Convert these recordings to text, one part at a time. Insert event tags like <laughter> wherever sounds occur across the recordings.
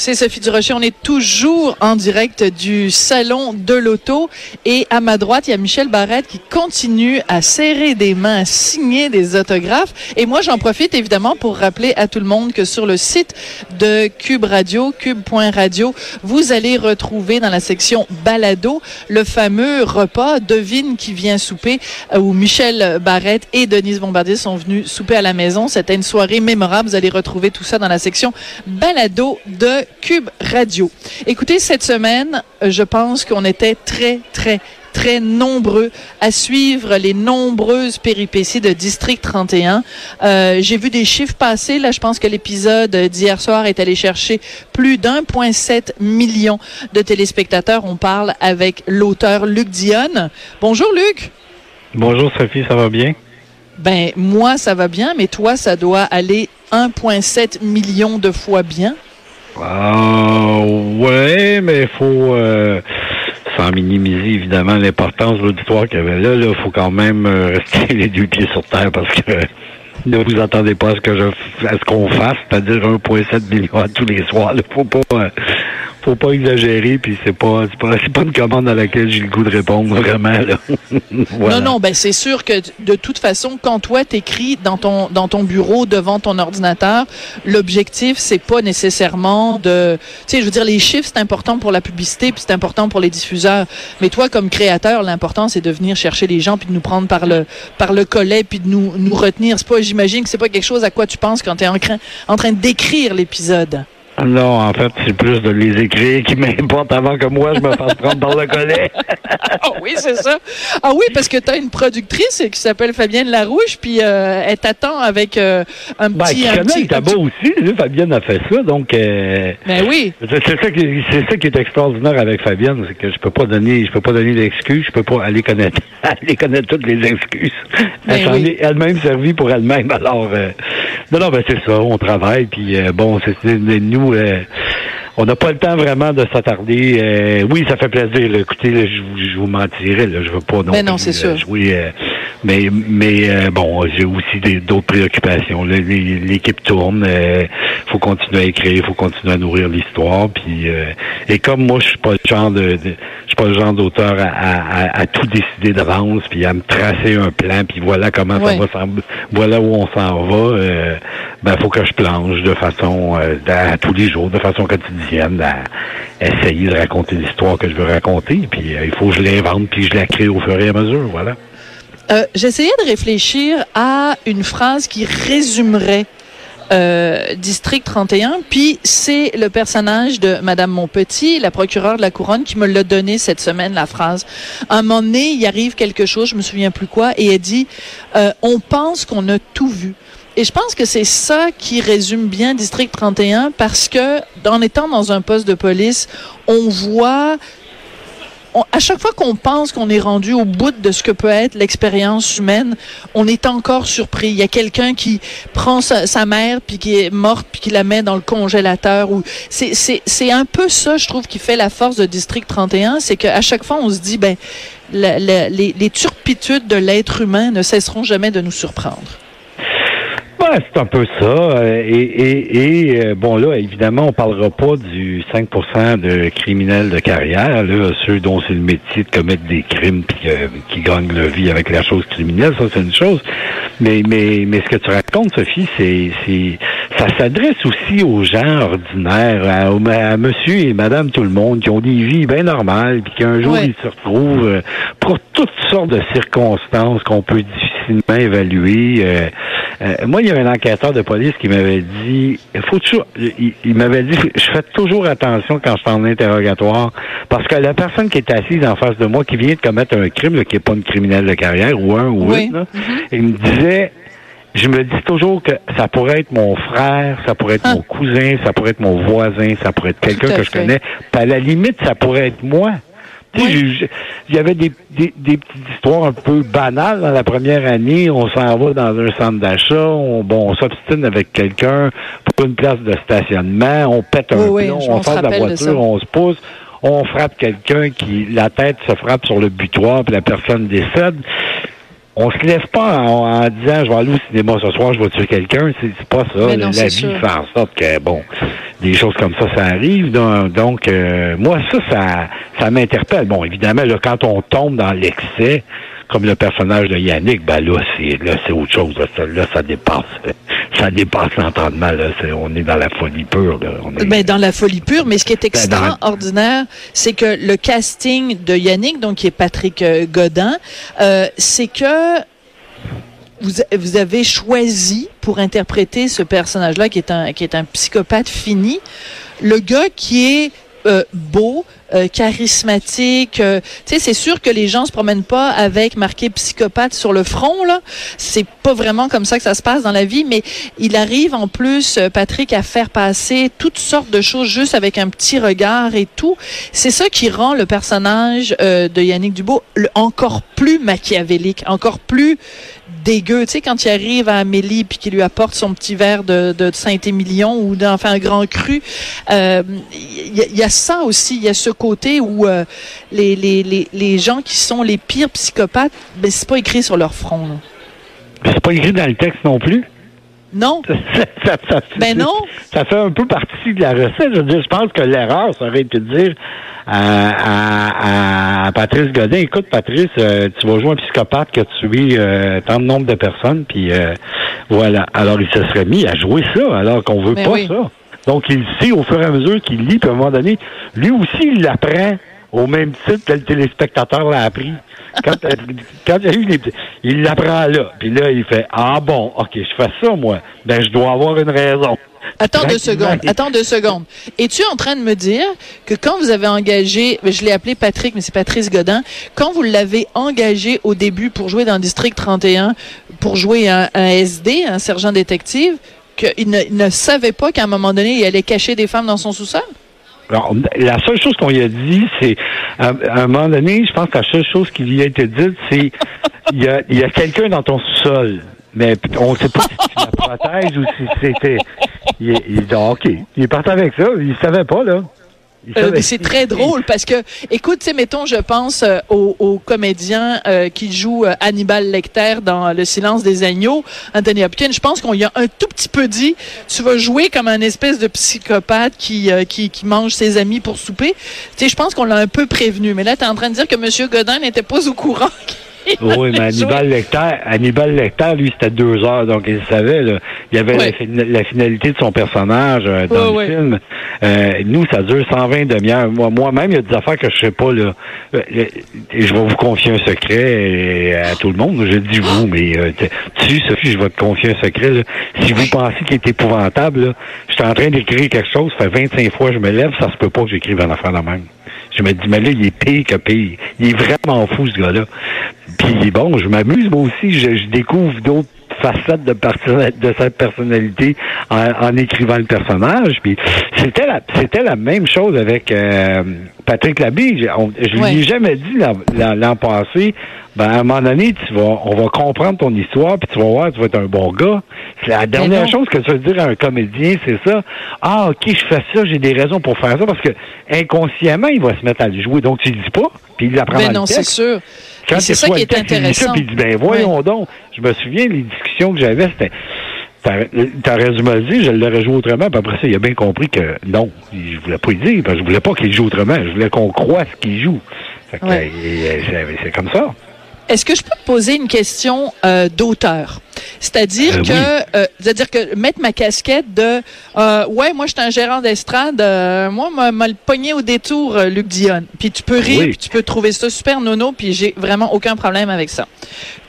C'est Sophie Durocher. On est toujours en direct du salon de l'auto. Et à ma droite, il y a Michel Barrette qui continue à serrer des mains, signer des autographes. Et moi, j'en profite évidemment pour rappeler à tout le monde que sur le site de Cube Radio, cube.radio, vous allez retrouver dans la section balado le fameux repas Devine qui vient souper euh, où Michel Barrette et Denise Bombardier sont venus souper à la maison. C'était une soirée mémorable. Vous allez retrouver tout ça dans la section balado de Cube Radio. Écoutez, cette semaine, euh, je pense qu'on était très, très, très nombreux à suivre les nombreuses péripéties de District 31. Euh, J'ai vu des chiffres passer. Là, je pense que l'épisode d'hier soir est allé chercher plus d'1,7 million de téléspectateurs. On parle avec l'auteur Luc Dionne. Bonjour, Luc. Bonjour, Sophie, ça va bien? Ben, moi, ça va bien, mais toi, ça doit aller 1,7 million de fois bien. Ah, ouais, mais il faut, euh, sans minimiser évidemment l'importance de l'auditoire qu'il y avait là, il faut quand même euh, <laughs> rester les deux pieds sur terre parce que ne vous attendez pas à ce que je, à ce qu'on fasse, c'est-à-dire 1,7 million tous les soirs. Il faut pas, euh, faut pas exagérer, puis c'est pas, pas, <laughs> pas une commande à laquelle j'ai le goût de répondre <laughs> vraiment. Là. <laughs> Voilà. Non, non, ben c'est sûr que de toute façon, quand toi t'écris dans ton dans ton bureau devant ton ordinateur, l'objectif c'est pas nécessairement de, tu sais, je veux dire les chiffres c'est important pour la publicité puis c'est important pour les diffuseurs, mais toi comme créateur, l'important c'est de venir chercher les gens puis de nous prendre par le par le collet puis de nous nous retenir. C'est pas, j'imagine que c'est pas quelque chose à quoi tu penses quand tu es en en train d'écrire l'épisode. Non, en fait, c'est plus de les écrire qui m'importe avant que moi je me fasse prendre par le collet. <laughs> Ah oui, c'est ça. Ah oui, parce que tu as une productrice qui s'appelle Fabienne Larouche, puis euh, elle t'attend avec euh, un Ben, petit... qui un connaît petit- le tabac aussi, Fabienne a fait ça, donc euh, Ben oui. c'est ça qui c'est ça qui est extraordinaire avec Fabienne, c'est que je peux pas donner je peux pas donner d'excuses, je peux pas aller connaître <laughs> aller connaître toutes les excuses. Elle Ben s'en oui. est elle-même servie pour elle-même. Alors euh, non non ben c'est ça, on travaille puis euh, bon c'est c'est- euh, on n'a pas le temps vraiment de s'attarder. Euh, oui, ça fait plaisir. là. Écoutez, là, je, vous- je vous mentirais. Là, je veux pas non Ben non, plus, c'est sûr. euh, jouer. euh, mais mais euh, bon, j'ai aussi d'autres préoccupations. L'équipe tourne. Il faut continuer à écrire. Il faut continuer à nourrir l'histoire. Puis et comme moi, je suis pas le genre de, pas le genre d'auteur à, à, à- à tout décider d'avance, puis à me tracer un plan, puis voilà comment ça va, s'en- voilà où on s'en va. Euh, ben faut que je planche de façon euh, à tous les jours, de façon quotidienne, à essayer de raconter l'histoire que je veux raconter. Puis euh, il faut que je l'invente, puis je la crée au fur et à mesure. Voilà. Euh, J'essayais de réfléchir à une phrase qui résumerait euh, District 31, puis c'est le personnage de Madame Montpetit, la procureure de la Couronne, qui me l'a donné cette semaine, la phrase. À un moment donné, il arrive quelque chose, je me souviens plus quoi, et elle dit euh, On pense qu'on a tout vu ». Et je pense que c'est ça qui résume bien District 31 parce que, en étant dans un poste de police, on voit à chaque fois qu'on pense qu'on est rendu au bout de ce que peut être l'expérience humaine, on est encore surpris. Il y a quelqu'un qui prend sa, mère puis qui est morte puis qui la met dans le congélateur. Ou c'est c'est un peu ça, je trouve, qui fait la force de District 31, c'est qu'à chaque fois on se dit ben les, les turpitudes de l'être humain ne cesseront jamais de nous surprendre. C'est un peu ça. Euh, Et, et, et euh, bon, là, évidemment, on parlera pas du 5% de criminels de carrière, là, ceux dont c'est le métier de commettre des crimes puis euh, qui gagnent leur vie avec la chose criminelle, ça c'est une chose. Mais, mais, mais ce que tu racontes, Sophie, c'est, c'est, ça s'adresse aussi aux gens ordinaires, à, monsieur et madame tout le monde qui ont des vies bien normales puis qu'un jour ils se retrouvent euh, pour toutes sortes de circonstances qu'on peut difficilement évaluer. Euh, euh, moi, il y avait un enquêteur de police qui m'avait dit, il faut toujours, il, il m'avait dit, je fais toujours attention quand je suis en interrogatoire, parce que la personne qui est assise en face de moi, qui vient de commettre un crime, là, qui n'est pas une criminelle de carrière ou un ou Oui. une, là, il me disait, je me dis toujours que ça pourrait être mon frère, ça pourrait être Ah. mon cousin, ça pourrait être mon voisin, ça pourrait être quelqu'un que je connais. Puis à la limite, ça pourrait être moi. Oui. il y avait des, des, des petites histoires un peu banales dans la première année. On s'en va dans un centre d'achat, on, bon, on s'obstine avec quelqu'un pour une place de stationnement, on pète un Oui, plomb, on sort de la de voiture, on se pousse. on frappe quelqu'un qui la tête se frappe sur le butoir puis la personne décède. On se lève pas en, disant je vais aller au cinéma ce soir, je vais tuer quelqu'un. C'est pas ça. la vie fait en sorte que bon, des choses comme ça, ça arrive. Donc, euh, moi, ça, ça, ça m'interpelle. Bon, évidemment, là, quand on tombe dans l'excès, comme le personnage de Yannick, ben là, c'est là, c'est autre chose. Là, ça, dépasse. <laughs> Ça dépasse l'entendement. Là, on est dans la folie pure. Là. On ben, dans la folie pure, mais ce qui est ben, extraordinaire, c'est que le casting de Yannick, donc qui est Patrick euh, Godin, euh, c'est que vous, vous avez choisi pour interpréter ce personnage-là, qui est un qui est un psychopathe fini, le gars qui est euh, beau, euh, charismatique. Euh, tu sais, c'est sûr que les gens se promènent pas avec marqué psychopathe sur le front là. C'est pas vraiment comme ça que ça se passe dans la vie, mais il arrive en plus, euh, Patrick, à faire passer toutes sortes de choses juste avec un petit regard et tout. C'est ça qui rend le personnage de Yannick Dubois encore plus machiavélique, encore plus dégueu. Tu sais, quand il arrive à Amélie puis qu'il lui apporte son petit verre de, de Saint-Émilion ou d'enfin un grand cru, il y, y, a ça aussi. Il y a ce côté où euh, les, les, les, les, gens qui sont les pires psychopathes, ben, c'est pas écrit sur leur front. C'est pas écrit dans le texte non plus? Non. <laughs> ça, ça, ben non. Ça fait un peu partie de la recette. Je, je pense que l'erreur, ça aurait été de dire à, à, Patrice Godin, écoute Patrice, euh, tu vas jouer un psychopathe qui a tué euh, tant de nombre de personnes, puis voilà. Alors il se serait mis à jouer ça, alors qu'on veut ben pas ça. Donc, il sait au fur et à mesure qu'il lit, puis à un moment donné, lui aussi, il l'apprend au même titre que le téléspectateur l'a appris. Quand, euh, quand il, eu il l'apprend là. Puis là, il fait Ah bon, OK, je fais ça, moi. Ben, je dois avoir une raison. Attends deux secondes. Attends deux secondes. Es-tu en train de me dire que quand vous avez engagé, je l'ai appelé Patrick, mais c'est Patrice Godin, quand vous l'avez engagé au début pour jouer dans District 31, pour jouer un, un SD, un sergent détective, qu'il ne, savait pas qu'à un moment donné, il allait cacher des femmes dans son sous-sol? Alors, la seule chose qu'on lui a dit, c'est à, un moment donné, je pense que la seule chose qui lui a été dite, c'est <laughs> il y a, il quelqu'un dans ton sous-sol. Mais on ne sait pas si tu la protèges ou si c'était. Il, il OK. Il est parti avec ça. Il savait pas, là. Euh, c'est très drôle parce que, écoute, tu mettons, je pense euh, au, comédien euh, qui joue Hannibal Lecter dans Le silence des agneaux, Anthony Hopkins. Je pense qu'on y a un tout petit peu dit, tu vas jouer comme un espèce de psychopathe qui, qui, qui mange ses amis pour souper. Tu sais, je pense qu'on l'a un peu prévenu. Mais là, tu es en train de dire que M. Godin n'était pas au courant <laughs> oui, mais Hannibal <laughs> Lecter, Hannibal Lecter, lui, c'était deux heures, donc il savait. Là, il y avait la, finalité de son personnage euh, dans le film. Euh, nous, ça dure 120 demi-heures. Moi, moi-même, il y a des affaires que je sais pas. Là. Euh, et je vais vous confier un secret à tout le monde. Je dis vous, mais tu, Sophie, je vais te confier un secret. Là. Si vous pensez qu'il est épouvantable, là, je suis en train d'écrire quelque chose, ça fait 25 fois que je me lève, ça se peut pas que j'écrive un affaire de même. Je me dis, mais là, il est pire que pire. Il est vraiment fou, ce gars-là. Puis bon, je m'amuse, moi aussi. Je, découvre d'autres facettes de, de cette personnalité en, écrivant le personnage. Puis c'était la, c'était la même chose avec euh, Patrick Labille. Je, ne lui ai jamais dit l'an passé ben, à un moment donné, tu vas, on va comprendre ton histoire, puis tu vas voir, tu vas être un bon gars. C'est la dernière chose que tu veux dire à un comédien, c'est ça. Ah, ok, je fais ça, j'ai des raisons pour faire ça, parce que inconsciemment, il va se mettre à le jouer. Donc, tu le dis pas, puis il l'apprend ben non, c'est sûr. c'est ça qui est intéressant. puis il dit, ben voyons donc. Je me souviens, les discussions que j'avais, c'était... T'aurais dû me le dire, je l'aurais joué autrement. Puis après ça, il a bien compris que non, je voulais pas y dire, parce que je voulais pas qu'il joue autrement. Je voulais qu'on croie ce qu'il joue. c'est comme ça. Est-ce que je peux te poser une question euh, d'auteur? C'est-à-dire euh, que, euh, c'est-à-dire que mettre ma casquette de, euh, ouais, moi je suis un gérant d'estrade, euh, moi m'a le pogné au détour, Luc Dion. Puis tu peux rire, puis tu peux trouver ça super nono, puis j'ai vraiment aucun problème avec ça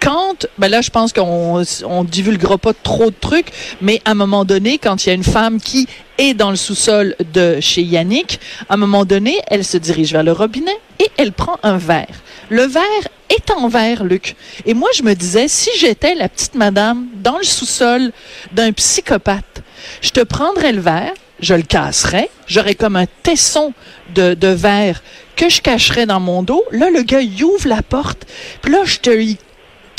quand, ben là, je pense qu'on on divulguera pas trop de trucs, mais à un moment donné, quand il y a une femme qui est dans le sous-sol de chez Yannick, à un moment donné, elle se dirige vers le robinet et elle prend un verre. Le verre est en verre, Luc. Et moi, je me disais, si j'étais la petite madame dans le sous-sol d'un psychopathe, je te prendrais le verre, je le casserais, j'aurais comme un tesson de, de verre que je cacherais dans mon dos. Là, le gars, il ouvre la porte, puis là, je te y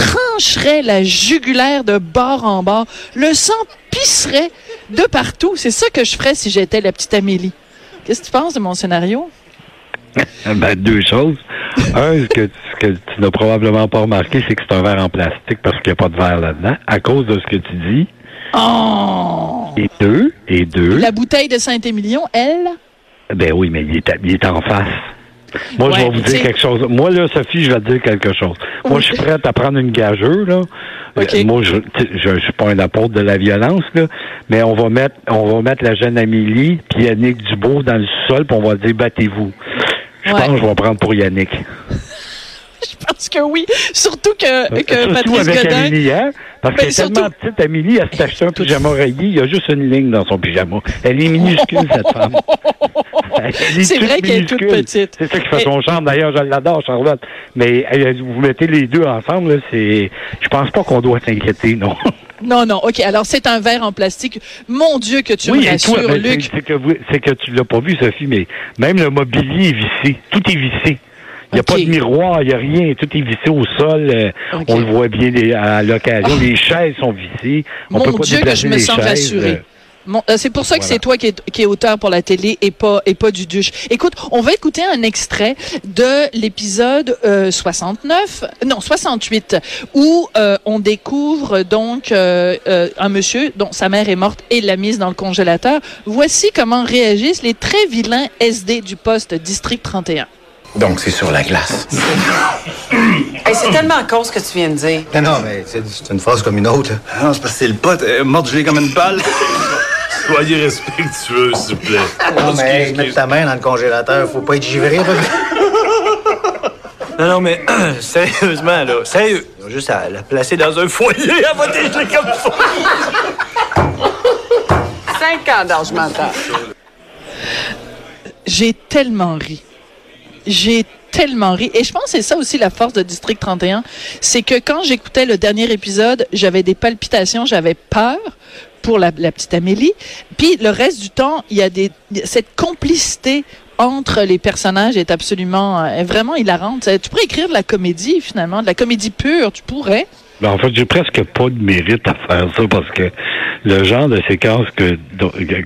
trancherais la jugulaire de bord en bord. Le sang pisserait de partout. C'est ça que je ferais si j'étais la petite Amélie. Qu'est-ce que tu penses de mon scénario? <laughs> Ben, deux choses. Un, ce que, ce que tu n'as probablement pas remarqué, c'est que c'est un verre en plastique parce qu'il n'y a pas de verre là-dedans, à cause de ce que tu dis. Oh! Et deux, et deux, La bouteille de Saint-Émilion, elle? ben oui, mais il est, il est en face. Moi, Ouais, je vais vous dire quelque chose. Moi, là, Sophie, je vais te dire quelque chose. Moi, Oui. je suis prête à prendre une gageure, là. Euh, Moi, je, je, je suis pas un apôtre de la violence, là. Mais on va mettre, on va mettre la jeune Amélie puis Yannick Dubois dans le sol puis on va dire battez-vous. Je Ouais. pense que je vais prendre pour Yannick. <laughs> Je pense que oui. Surtout que, que Surtout Patrice avec Godin. Amélie, hein? Parce Ben, qu'elle est surtout- tellement petite, Amélie, elle s'est acheté un <laughs> pyjama rayé. Il y a juste une ligne dans son pyjama. Elle est minuscule, cette femme. <laughs> C'est vrai qu'elle est toute petite. C'est ça qui fait Et- son charme. D'ailleurs, je l'adore, Charlotte. Mais euh, vous mettez les deux ensemble, c'est. Je pense pas qu'on doit s'inquiéter, non. Non, non, OK. Alors, c'est un verre en plastique. Mon Dieu, que tu oui, me rassures, Luc. c'est- que, vous- que tu l'as pas vu, Sophie, mais même le mobilier est vissé. Tout est vissé. Il n'y a pas de miroir, il n'y a rien. Tout est vissé au sol. euh, OK. On le voit bien à l'occasion. Les chaises sont vissées. On Mon peut pas Dieu, que je me sens chaises, rassurée. euh, euh, c'est pour ça que Voilà. c'est toi qui est, qui est auteur pour la télé et pas et pas du duche. Écoute, on va écouter un extrait de l'épisode euh, 69, non 68, où euh, on découvre donc euh, un monsieur dont sa mère est morte et l'a mise dans le congélateur. Voici comment réagissent les très vilains SD du poste district 31. Donc, c'est sur la glace. <coughs> Hey, c'est tellement à cause que tu viens de dire. Non, non, mais c'est c'est une phrase comme une autre. Non, c'est parce que c'est le pote, euh, mort gelé comme une balle. <laughs> Soyez respectueux, s'il vous plaît. Non, mais hey, Excuse, ta main dans le congélateur, faut pas être givré. <laughs> Non, non, mais <coughs> sérieusement, là, sérieux. Ils ont juste à la placer dans un foyer, elle va dégeler comme ça. Cinq ans d'âge mental. J'ai tellement ri. J'ai tellement ri. Et je pense que c'est ça aussi la force de District 31. C'est que quand j'écoutais le dernier épisode, j'avais des palpitations, j'avais peur pour la, petite Amélie. Puis le reste du temps, il y a des, cette complicité entre les personnages est absolument, euh, est vraiment hilarante. Tu pourrais écrire de la comédie, finalement, de la comédie pure, tu pourrais. Ben, en fait, j'ai presque pas de mérite à faire ça parce que le genre de séquence que,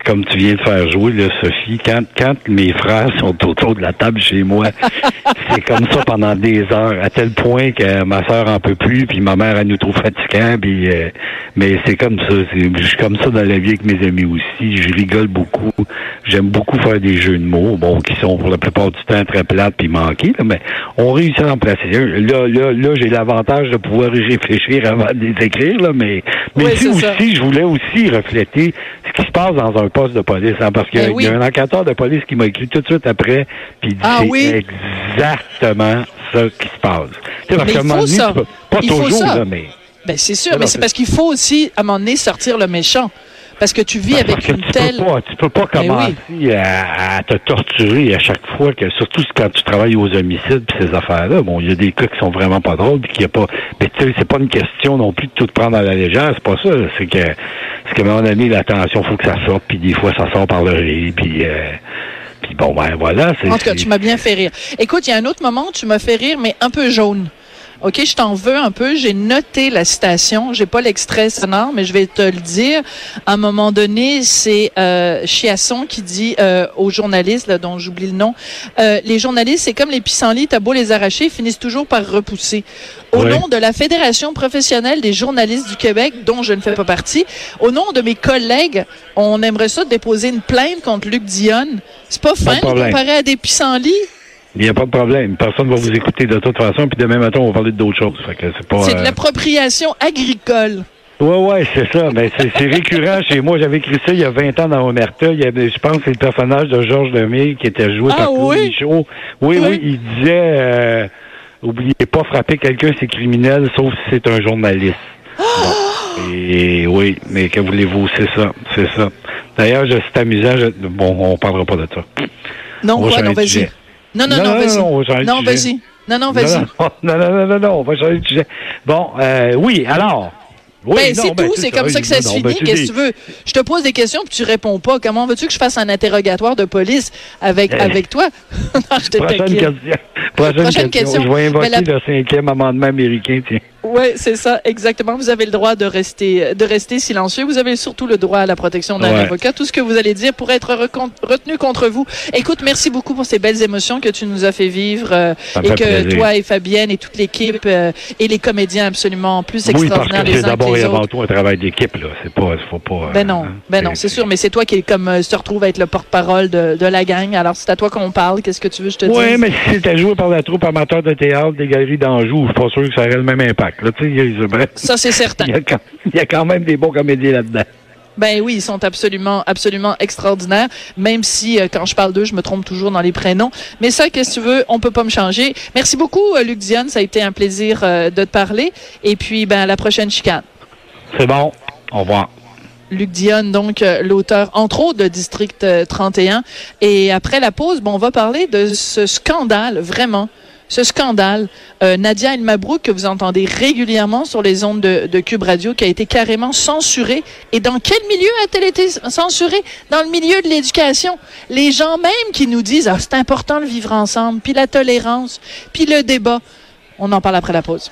comme tu viens de faire jouer, là, Sophie, quand, quand mes frères sont autour de la table chez moi, <laughs> c'est comme ça pendant des heures, à tel point que ma sœur en peut plus, puis ma mère, elle nous trouve fatigants, puis, euh, mais c'est comme ça. c'est- Je suis comme ça dans la vie avec mes amis aussi. Je rigole beaucoup. J'aime beaucoup faire des jeux de mots, bon, qui sont pour la plupart du temps très plates puis manqués, là, mais on réussit à en placer un. Là, là, là, j'ai l'avantage de pouvoir y réfléchir avant de les écrire, là, mais, mais Oui, ici c'est ça. aussi, je voulais aussi refléter ce qui se passe dans un poste de police, hein, parce qu'il y a- Ben oui. y a un enquêteur de police qui m'a écrit tout de suite après, puis il dit Ah oui? exactement ça qui se passe. Tu sais, parce Mais il faut ça. Pas Il faut toujours, ça. là, mais... Ben, c'est sûr, mais c'est- parce qu'il faut aussi, à un moment donné, sortir le méchant. Parce que tu vis Ben, avec parce que une tu telle... Peux pas, tu peux pas Ben commencer à, à te torturer à chaque fois, que surtout quand tu travailles aux homicides puis ces affaires-là. Bon, il y a des cas qui sont vraiment pas drôles puis qu'il y a pas. Mais tu sais, c'est pas une question non plus de tout prendre à la légère. C'est pas ça. C'est que, c'est qu'à un moment donné, l'attention, faut que ça sorte. Puis des fois, ça sort par le rire. Puis, euh, puis bon, ben voilà. En tout cas, tu m'as bien fait rire. Écoute, il y a un autre moment où tu m'as fait rire, mais un peu jaune. OK, je t'en veux un peu. J'ai noté la citation. J'ai pas l'extrait sonore, mais je vais te le dire. À un moment donné, c'est euh, Chiasson qui dit euh, aux journalistes, là, dont j'oublie le nom, euh, les journalistes, c'est comme les pissenlits, t'as beau les arracher, ils finissent toujours par repousser. Au Ouais. nom de la Fédération professionnelle des journalistes du Québec, dont je ne fais pas partie, au nom de mes collègues, on aimerait ça déposer une plainte contre Luc Dionne. C'est pas fin de comparer à des pissenlits? Il n'y a pas de problème. Personne va vous écouter de toute façon. Puis demain matin, on va parler d'autres choses. C'est de euh, l'appropriation agricole. Ouais, ouais, c'est ça. Mais c'est c'est récurrent chez moi. J'avais écrit ça il y a 20 ans dans Omerta. Il y avait, je pense que c'est le personnage de Georges Lemay qui était joué Ah par Claude oui? Michaud. Oui, Oui. oui, il disait euh, oubliez pas, frapper quelqu'un, c'est criminel, sauf si c'est un journaliste. Bon. Et oui, mais que voulez-vous, c'est ça, c'est ça. D'ailleurs, je- c'est amusant. je- bon, on parlera pas de ça. Non, On va non, vas-y. Non, non, Non, non, non, vas-y. non, vas-y. Non, non, vas-y. Non, non, non, non, non, non, on va changer de sujet. Bon, euh, oui, alors? Oui, Ben, non, c'est ben, tout, c'est comme ça que ça se non, ben, finit. tu Qu'est-ce que tu veux? Je te pose des questions puis tu réponds pas. Comment veux-tu que je fasse un interrogatoire de police avec, Hey. avec toi? <laughs> non, je te Prochaine question. Prochaine, Prochaine question. question. Je vais invoquer la- le cinquième amendement américain, tiens. Ouais, c'est ça, exactement. Vous avez le droit de rester, de rester silencieux. Vous avez surtout le droit à la protection d'un Ouais. avocat. Tout ce que vous allez dire pourrait être retenu contre vous. Écoute, merci beaucoup pour ces belles émotions que tu nous as fait vivre euh, et fait que plaisir. toi et Fabienne et toute l'équipe euh, et les comédiens absolument plus Oui, parce extraordinaires que les c'est d'abord et avant tout un travail d'équipe, là. C'est pas, faut pas. Ben non, euh, ben non, c'est sûr, mais c'est toi qui est comme euh, se retrouve à être le porte-parole de, de la gang. Alors c'est à toi qu'on parle. Qu'est-ce que tu veux je te Oui, dise? mais si c'était joué par la troupe amateur de théâtre des galeries d'Anjou, je suis pas sûr que ça aurait le même impact. Là, Ça c'est certain. <laughs> il y, a quand, il y a quand même des bons comédiens là-dedans. Ben oui, ils sont absolument, absolument extraordinaires. Même si, euh, quand je parle d'eux, je me trompe toujours dans les prénoms. Mais ça, qu'est-ce que tu veux, on peut pas me changer. Merci beaucoup, euh, Luc Dionne. Ça a été un plaisir euh, de te parler. Et puis, ben, à la prochaine chicane. C'est bon. Au revoir. Luc Dionne, donc l'auteur, entre autres, de District euh, 31. Et après la pause, bon, on va parler de ce scandale, vraiment. Ce scandale, euh, Nadia El Mabrouk, que vous entendez régulièrement sur les ondes de, de Cube Radio, qui a été carrément censurée. Et dans quel milieu a-t-elle été censurée? Dans le milieu de l'éducation. Les gens même qui nous disent, ah, c'est important de vivre ensemble, puis la tolérance, puis le débat. On en parle après la pause.